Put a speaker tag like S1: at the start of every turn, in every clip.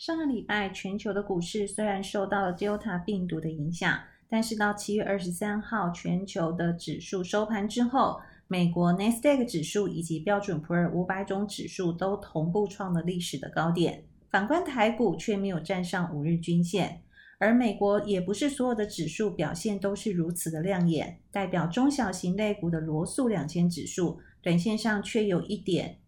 S1: 上个礼拜，全球的股市虽然受到了 Delta 病毒的影响，但是到七月二十三号，全球的指数收盘之后，美国 Nasdaq 指数以及标准普尔五百种指数都同步创了历史的高点。反观台股却没有站上五日均线，而美国也不是所有的指数表现都是如此的亮眼。代表中小型类股的罗素两千指数，短线上却有一点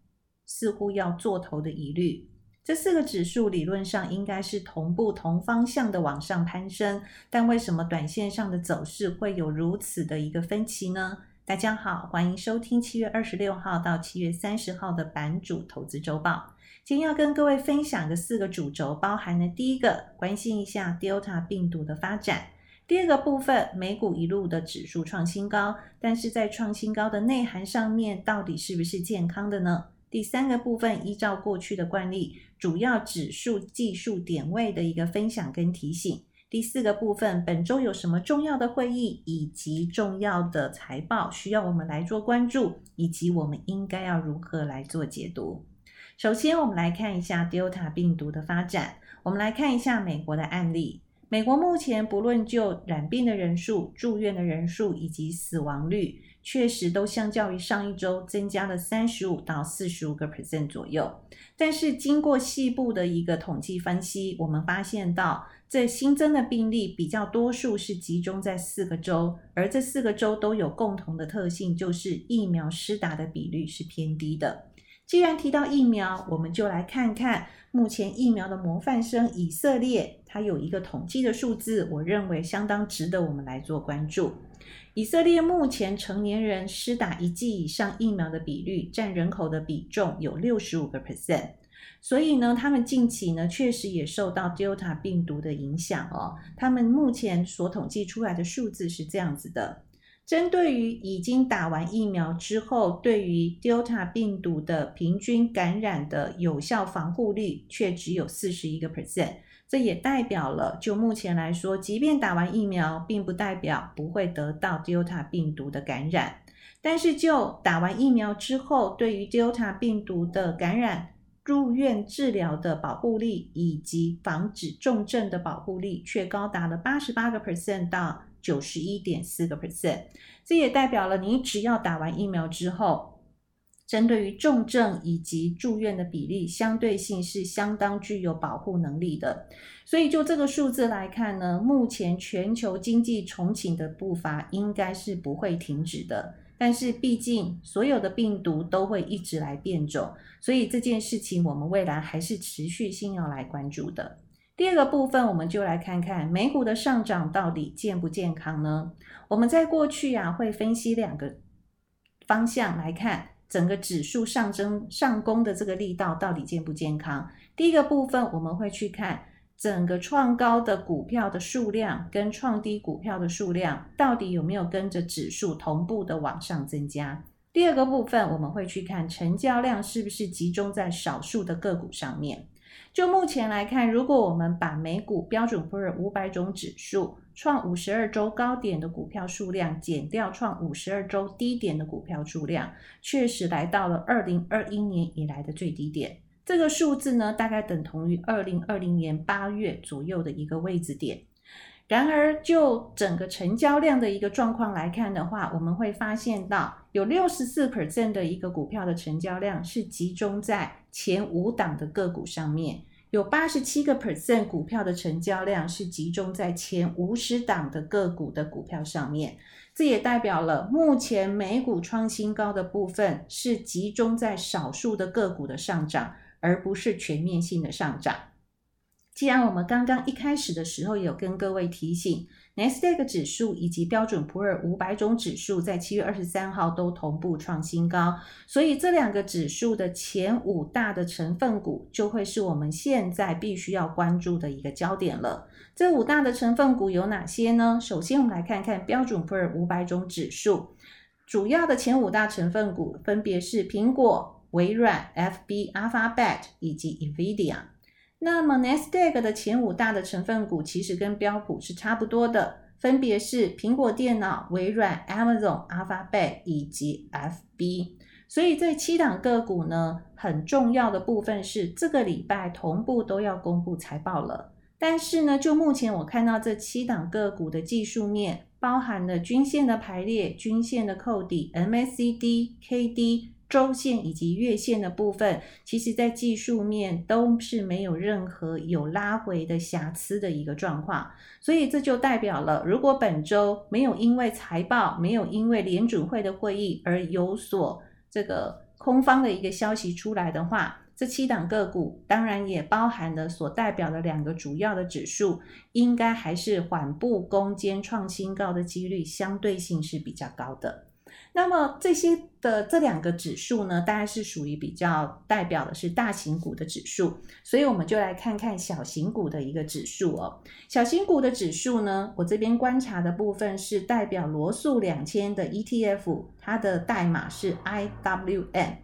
S1: 似乎要做头的疑虑。这四个指数理论上应该是同步同方向的往上攀升，但为什么短线上的走势会有如此的一个分歧呢？大家好，欢迎收听七月二十六号到七月三十号的版主投资周报。今天要跟各位分享的四个主轴，包含了第一个，关心一下 Delta 病毒的发展；第二个部分，美股一路的指数创新高，但是在创新高的内涵上面，到底是不是健康的呢？第三个部分，依照过去的惯例，主要指数技术点位的一个分享跟提醒；第四个部分，本周有什么重要的会议以及重要的财报需要我们来做关注，以及我们应该要如何来做解读。首先，我们来看一下 Delta 病毒的发展。我们来看一下美国的案例。美国目前不论就染病的人数、住院的人数以及死亡率，确实都相较于上一周增加了三十五到四十五个 percent 左右。但是，经过细部的一个统计分析，我们发现到这新增的病例比较多数是集中在四个州，而这四个州都有共同的特性，就是疫苗施打的比率是偏低的。既然提到疫苗，我们就来看看目前疫苗的模范生以色列，它有一个统计的数字，我认为相当值得我们来做关注。以色列目前成年人施打一剂以上疫苗的比率占人口的比重有六十五个 percent，所以呢，他们近期呢确实也受到 Delta 病毒的影响哦。他们目前所统计出来的数字是这样子的。针对于已经打完疫苗之后，对于 Delta 病毒的平均感染的有效防护率却只有四十一个 percent，这也代表了，就目前来说，即便打完疫苗，并不代表不会得到 Delta 病毒的感染。但是就打完疫苗之后，对于 Delta 病毒的感染、入院治疗的保护力以及防止重症的保护力，却高达了八十八个 percent 到。九十一点四个 percent，这也代表了你只要打完疫苗之后，针对于重症以及住院的比例，相对性是相当具有保护能力的。所以就这个数字来看呢，目前全球经济重启的步伐应该是不会停止的。但是毕竟所有的病毒都会一直来变种，所以这件事情我们未来还是持续性要来关注的。第二个部分，我们就来看看美股的上涨到底健不健康呢？我们在过去、啊，会分析两个方向来看整个指数上升上攻的这个力道到底健不健康。第一个部分，我们会去看整个创高的股票的数量跟创低股票的数量到底有没有跟着指数同步的往上增加。第二个部分，我们会去看成交量是不是集中在少数的个股上面。就目前来看，如果我们把美股标准普尔五百种指数创五十二周高点的股票数量减掉创五十二周低点的股票数量，确实来到了二零二一年以来的最低点。这个数字呢，大概等同于二零二零年八月左右的一个位置点。然而，就整个成交量的一个状况来看的话，我们会发现到有六十四 percent 的一个股票的成交量是集中在前五档的个股上面，有八十七个 percent 股票的成交量是集中在前五十档的个股的股票上面。这也代表了目前美股创新高的部分是集中在少数的个股的上涨，而不是全面性的上涨。既然我们刚刚一开始的时候有跟各位提醒，Nasdaq 指数以及标准普尔五百种指数在七月二十三号都同步创新高，所以这两个指数的前五大的成分股就会是我们现在必须要关注的一个焦点了。这五大的成分股有哪些呢？首先，我们来看看标准普尔五百种指数主要的前五大成分股分别是苹果、微软、FB、Alphabet 以及 NVIDIA。那么 Nasdaq 的前五大的成分股其实跟标普是差不多的，分别是苹果电脑、微软、Amazon、Alphabet 以及 FB。所以这七档个股呢，很重要的部分是这个礼拜同步都要公布财报了。但是呢，就目前我看到这七档个股的技术面，包含了均线的排列、均线的扣底、MACD、KD、周线以及月线的部分，其实在技术面都是没有任何有拉回的瑕疵的一个状况。所以这就代表了，如果本周没有因为财报、没有因为联准会的会议而有所这个空方的一个消息出来的话，这七档个股当然也包含了所代表的两个主要的指数，应该还是缓步攻坚创新高的几率相对性是比较高的。那么这些的这两个指数呢，大概是属于比较代表的是大型股的指数，所以我们就来看看小型股的一个指数哦。小型股的指数呢，我这边观察的部分是代表罗素两千的 ETF，它的代码是 IWM。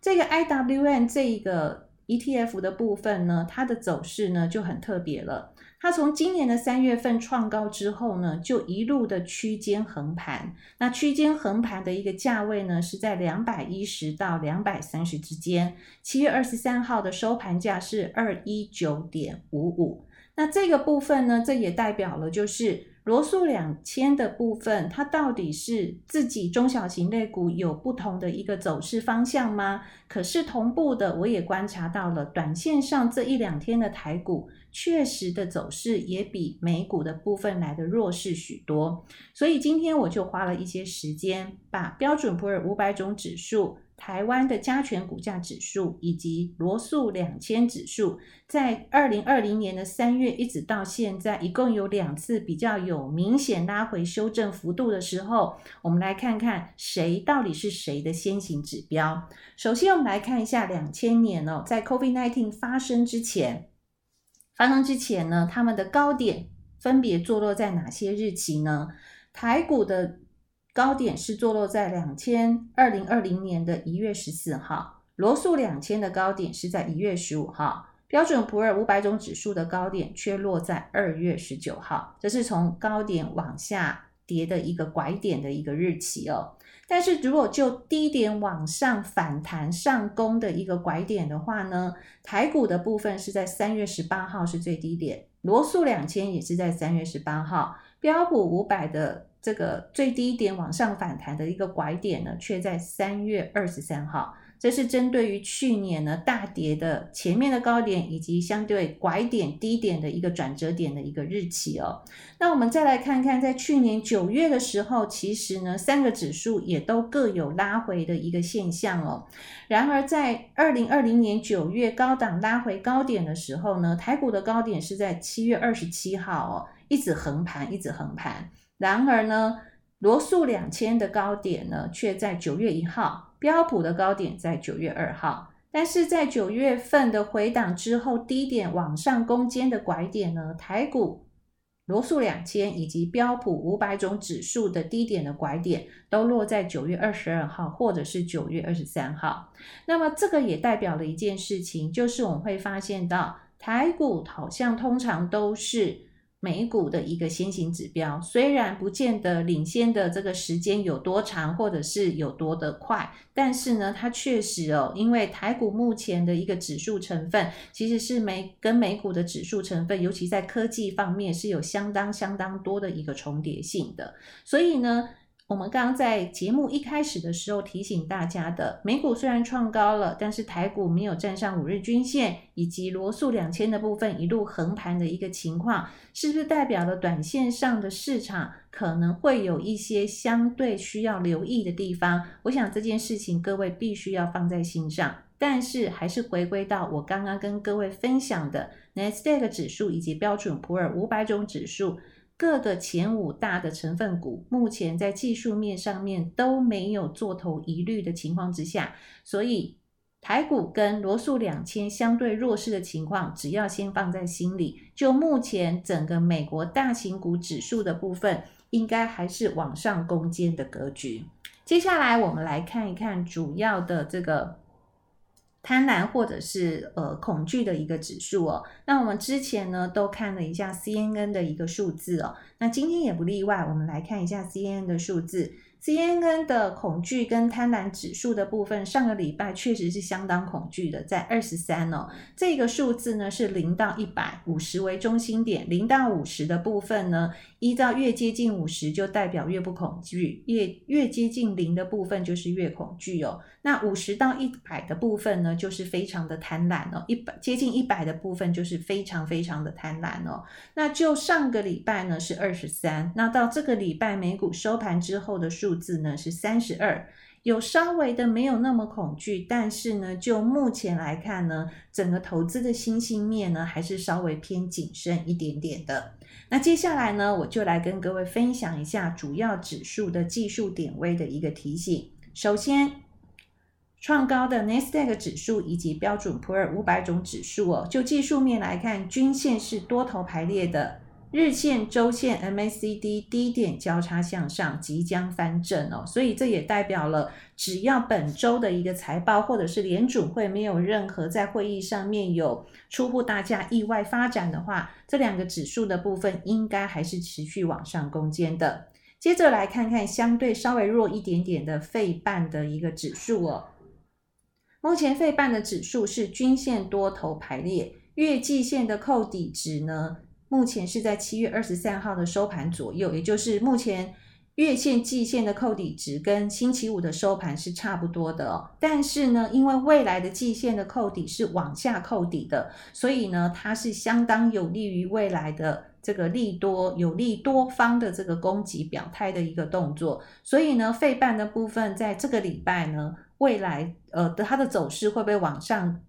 S1: 这个 IWM 这一个 ETF 的部分呢，它的走势呢就很特别了。它从今年的三月份创高之后呢，就一路的区间横盘。那区间横盘的一个价位呢，是在两百一十到两百三十之间。七月二十三号的收盘价是二一九点五五。那这个部分呢，这也代表了就是。罗素两千的部分，它到底是自己中小型类股有不同的一个走势方向吗？可是同步的，我也观察到了，短线上这一两天的台股确实的走势也比美股的部分来的弱势许多。所以今天我就花了一些时间，把标准普尔五百种指数。台湾的加权股价指数以及罗素两千指数，在二零二零年的三月一直到现在，一共有两次比较有明显拉回修正幅度的时候，我们来看看谁到底是谁的先行指标。首先，我们来看一下两千年哦，在 COVID-19 发生之前，发生之前呢，他们的高点分别坐落在哪些日期呢？台股的。高点是坐落在两千二零二零年的一月十四号，罗素两千的高点是在一月十五号，标准普尔五百种指数的高点却落在二月十九号，这是从高点往下跌的一个拐点的一个日期哦。但是如果就低点往上反弹上攻的一个拐点的话呢，台股的部分是在三月十八号是最低点，罗素两千也是在三月十八号，标普五百的。这个最低点往上反弹的一个拐点呢，却在三月二十三号。这是针对于去年呢大跌的前面的高点以及相对拐点低点的一个转折点的一个日期哦。那我们再来看看，在去年九月的时候，其实呢三个指数也都各有拉回的一个现象哦。然而在二零二零年九月高档拉回高点的时候呢，台股的高点是在七月二十七号哦，一直横盘，一直横盘。然而呢，罗素两千的高点呢，却在九月一号；标普的高点在九月二号。但是在九月份的回档之后，低点往上攻坚的拐点呢，台股、罗素两千以及标普五百种指数的低点的拐点，都落在九月二十二号或者是九月二十三号。那么这个也代表了一件事情，就是我们会发现到台股好像通常都是。美股的一个先行指标，虽然不见得领先的这个时间有多长，或者是有多的快，但是呢，它确实哦，因为台股目前的一个指数成分，其实是美跟美股的指数成分，尤其在科技方面是有相当相当多的一个重叠性的，所以呢。我们刚刚在节目一开始的时候提醒大家的，美股虽然创高了，但是台股没有站上五日均线，以及罗素两千的部分一路横盘的一个情况，是不是代表了短线上的市场可能会有一些相对需要留意的地方？我想这件事情各位必须要放在心上，但是还是回归到我刚刚跟各位分享的纳斯达克指数以及标准普尔五百种指数。各个前五大的成分股，目前在技术面上面都没有做头疑虑的情况之下，所以台股跟罗素两千相对弱势的情况，只要先放在心里。就目前整个美国大型股指数的部分，应该还是往上攻坚的格局。接下来我们来看一看主要的这个。贪婪或者是呃恐惧的一个指数哦，那我们之前呢都看了一下 CNN 的一个数字哦，那今天也不例外，我们来看一下 CNN 的数字。CNN 的恐惧跟贪婪指数的部分，上个礼拜确实是相当恐惧的，在二十三哦。这个数字呢是零到一百五十为中心点，零到五十的部分呢，依照越接近五十就代表越不恐惧，越越接近零的部分就是越恐惧哦。那五十到一百的部分呢，就是非常的贪婪哦。一百接近一百的部分就是非常非常的贪婪哦。那就上个礼拜呢是二十三，那到这个礼拜美股收盘之后的数字呢是三十二，有稍微的没有那么恐惧，但是呢，就目前来看呢，整个投资的信心面呢还是稍微偏谨慎一点点的。那接下来呢，我就来跟各位分享一下主要指数的技术点位的一个提醒。首先，创高的纳斯达克指数以及标准普尔五百种指数哦，就技术面来看，均线是多头排列的。日线、周线 MACD 低点交叉向上，即将翻正哦，所以这也代表了，只要本周的一个财报或者是联储会没有任何在会议上面有出乎大家意外发展的话，这两个指数的部分应该还是持续往上攻坚的。接着来看看相对稍微弱一点点的费半的一个指数哦，目前费半的指数是均线多头排列，月季线的扣底值呢，目前是在七月二十三号的收盘左右，也就是目前月线、季线的扣底值跟星期五的收盘是差不多的。但是呢，因为未来的季线的扣底是往下扣底的，所以呢，它是相当有利于未来的这个利多、有利多方的这个攻击表态的一个动作。所以呢，费半的部分在这个礼拜呢，未来呃的它的走势会不会往上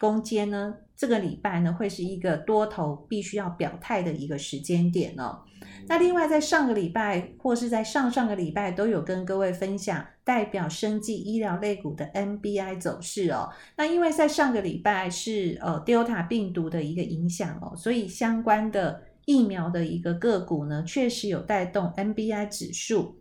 S1: 攻坚呢？这个礼拜呢，会是一个多头必须要表态的一个时间点哦。那另外，在上个礼拜或是在上上个礼拜，都有跟各位分享代表生技医疗类股的 NBI 走势哦。那因为在上个礼拜是呃 Delta 病毒的一个影响哦，所以相关的疫苗的一个个股呢，确实有带动 NBI 指数。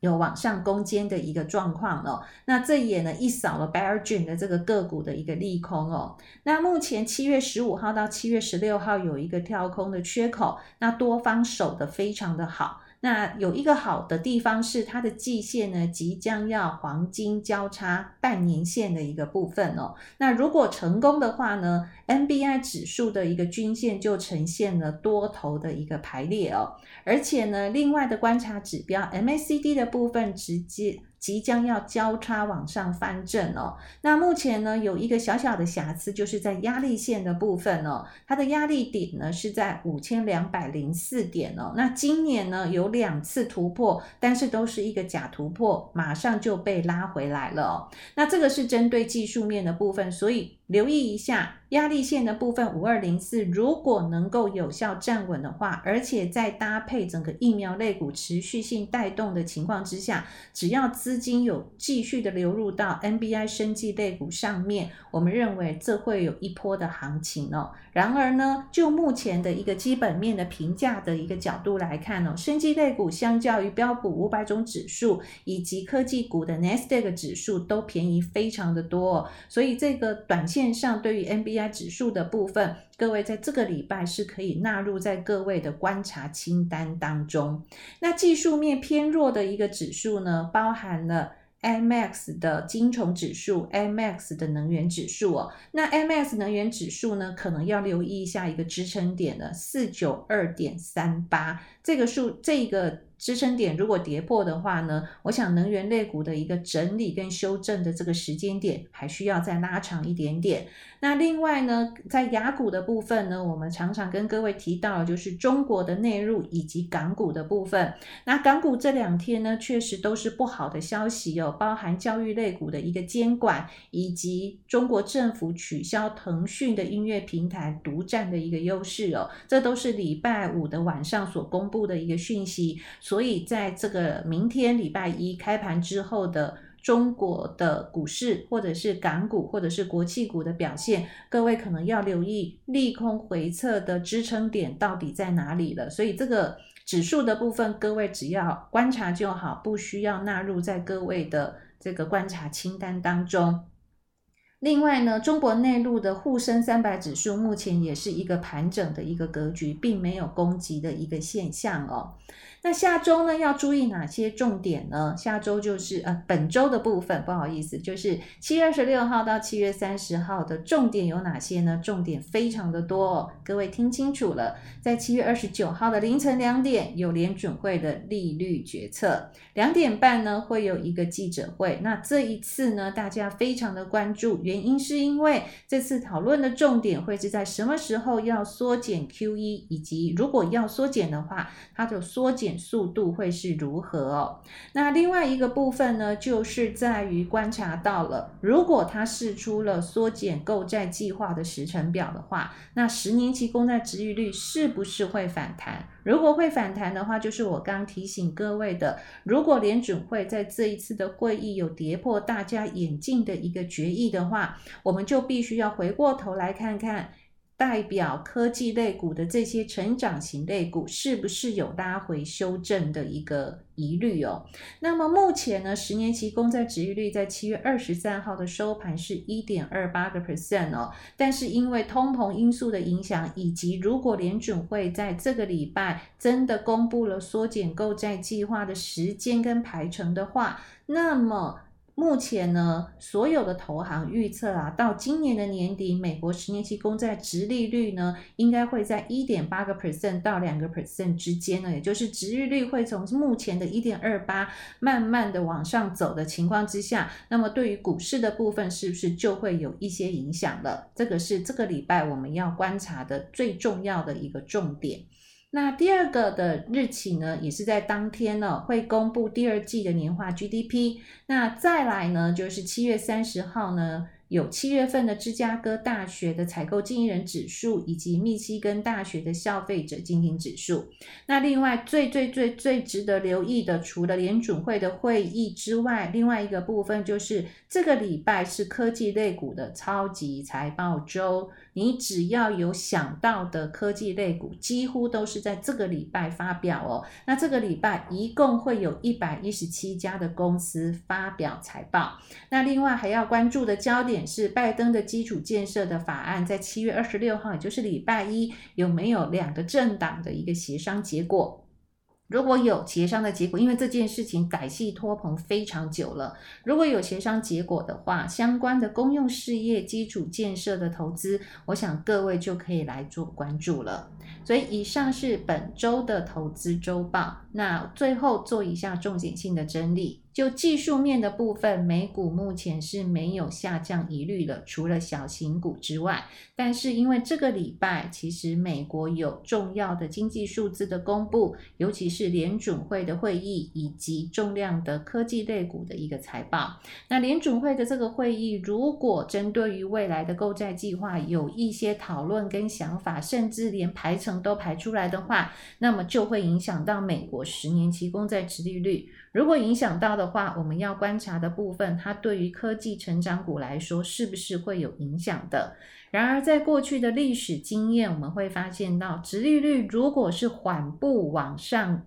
S1: 有往上攻坚的一个状况哦，那这也呢一扫了 Biogen 的这个个股的一个利空哦。那目前七月十五号到七月十六号有一个跳空的缺口，那多方守得非常的好。那有一个好的地方是它的季线呢即将要黄金交叉半年线的一个部分哦。那如果成功的话呢，NBI 指数的一个均线就呈现了多头的一个排列哦，而且呢，另外的观察指标 MACD 的部分直接。即将要交叉往上翻正哦，那目前呢有一个小小的瑕疵，就是在压力线的部分哦，它的压力点呢是在五千两百零四点哦。那今年呢有两次突破，但是都是一个假突破，马上就被拉回来了哦。那这个是针对技术面的部分，所以。留意一下压力线的部分五二零四，如果能够有效站稳的话，而且在搭配整个疫苗类股持续性带动的情况之下，只要资金有继续的流入到 NBI 生技类股上面，我们认为这会有一波的行情哦。然而呢，就目前的一个基本面的评价的一个角度来看哦，生技类股相较于标普五百种指数以及科技股的 Nasdaq 指数都便宜非常的多哦，所以这个短。线上对于 NBI 指数的部分，各位在这个礼拜是可以纳入在各位的观察清单当中。那技术面偏弱的一个指数呢，包含了 AMX 的精虫指数、，MX 的能源指数哦。那 MX 能源指数呢，可能要留意一下一个支撑点的四九二点三八这个数，这个。支撑点如果跌破的话呢，我想能源类股的一个整理跟修正的这个时间点还需要再拉长一点点。那另外呢，在雅股的部分呢，我们常常跟各位提到就是中国的内陆以及港股的部分。那港股这两天呢，确实都是不好的消息哦，包含教育类股的一个监管，以及中国政府取消腾讯的音乐平台独占的一个优势哦，这都是礼拜五的晚上所公布的一个讯息。所以，在这个明天礼拜一开盘之后的中国的股市，或者是港股，或者是国企股的表现，各位可能要留意利空回测的支撑点到底在哪里了。所以，这个指数的部分，各位只要观察就好，不需要纳入在各位的这个观察清单当中。另外呢，中国内陆的沪深三百指数目前也是一个盘整的一个格局，并没有攻击的一个现象哦。那下周呢，要注意哪些重点呢？下周就是呃本周的部分，不好意思，就是七月二十六号到七月三十号的重点有哪些呢？重点非常的多哦，各位听清楚了，在七月二十九号的凌晨两点有联准会的利率决策，两点半呢会有一个记者会。那这一次呢，大家非常的关注，原因是因为这次讨论的重点会是在什么时候要缩减 QE，以及如果要缩减的话，它的缩减。速度会是如何哦？那另外一个部分呢，就是在于观察到了，如果它试出了缩减购债计划的时程表的话，那十年期公债殖利率是不是会反弹？如果会反弹的话，就是我刚提醒各位的，如果联准会在这一次的会议有跌破大家眼镜的一个决议的话，我们就必须要回过头来看看。代表科技类股的这些成长型类股，是不是有拉回修正的一个疑虑哦？那么目前呢，十年期公债殖利率在七月二十三号的收盘是一点二八个 percent 哦，但是因为通膨因素的影响，以及如果联准会在这个礼拜真的公布了缩减购债计划的时间跟排程的话，那么。目前呢，所有的投行预测啊，到今年的年底，美国十年期公债殖利率呢，应该会在一点八个 percent 到两个 percent 之间呢，也就是殖利率会从目前的一点二八慢慢的往上走的情况之下，那么对于股市的部分，是不是就会有一些影响了？这个是这个礼拜我们要观察的最重要的一个重点。那第二个的日期呢，也是在当天呢，会公布第二季的年化 GDP。那再来呢，就是七月三十号呢。有七月份的芝加哥大学的采购经营人指数，以及密西根大学的消费者经营指数。那另外最最最最值得留意的，除了联准会的会议之外，另外一个部分就是这个礼拜是科技类股的超级财报周。你只要有想到的科技类股，几乎都是在这个礼拜发表哦。那这个礼拜一共会有一百一十七家的公司发表财报。那另外还要关注的焦点。是拜登的基础建设的法案，在七月二十六号，也就是礼拜一，有没有两个政党的一个协商结果？如果有协商的结果，因为这件事情改戏拖棚非常久了，如果有协商结果的话，相关的公用事业基础建设的投资，我想各位就可以来做关注了。所以以上是本周的投资周报，那最后做一下重点性的整理。就技术面的部分，美股目前是没有下降疑虑的，除了小型股之外。但是因为这个礼拜其实美国有重要的经济数字的公布，尤其是联准会的会议以及重量的科技类股的一个财报。那联准会的这个会议，如果针对于未来的购债计划有一些讨论跟想法，甚至连排程都排出来的话，那么就会影响到美国十年期公债殖利率。如果影响到的话，我们要观察的部分，它对于科技成长股来说是不是会有影响的？然而，在过去的历史经验，我们会发现到，殖利率如果是缓步往上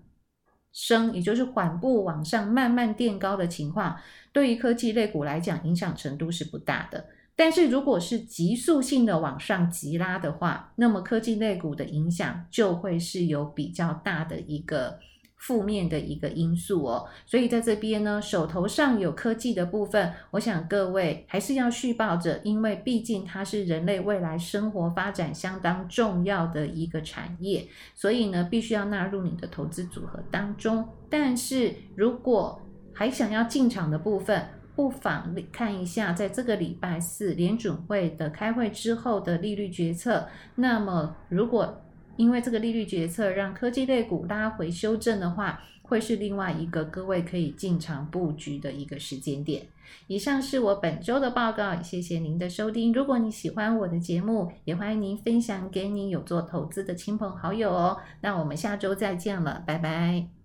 S1: 升，也就是缓步往上慢慢垫高的情况，对于科技类股来讲，影响程度是不大的。但是，如果是急速性的往上急拉的话，那么科技类股的影响就会是有比较大的一个。负面的一个因素哦，所以在这边呢，手头上有科技的部分，我想各位还是要续报着，因为毕竟它是人类未来生活发展相当重要的一个产业，所以呢，必须要纳入你的投资组合当中。但是如果还想要进场的部分，不妨看一下，在这个礼拜四联准会的开会之后的利率决策，那么如果因为这个利率决策让科技类股拉回修正的话，会是另外一个各位可以进场布局的一个时间点。以上是我本周的报告，谢谢您的收听。如果你喜欢我的节目，也欢迎您分享给你有做投资的亲朋好友哦。那我们下周再见了，拜拜。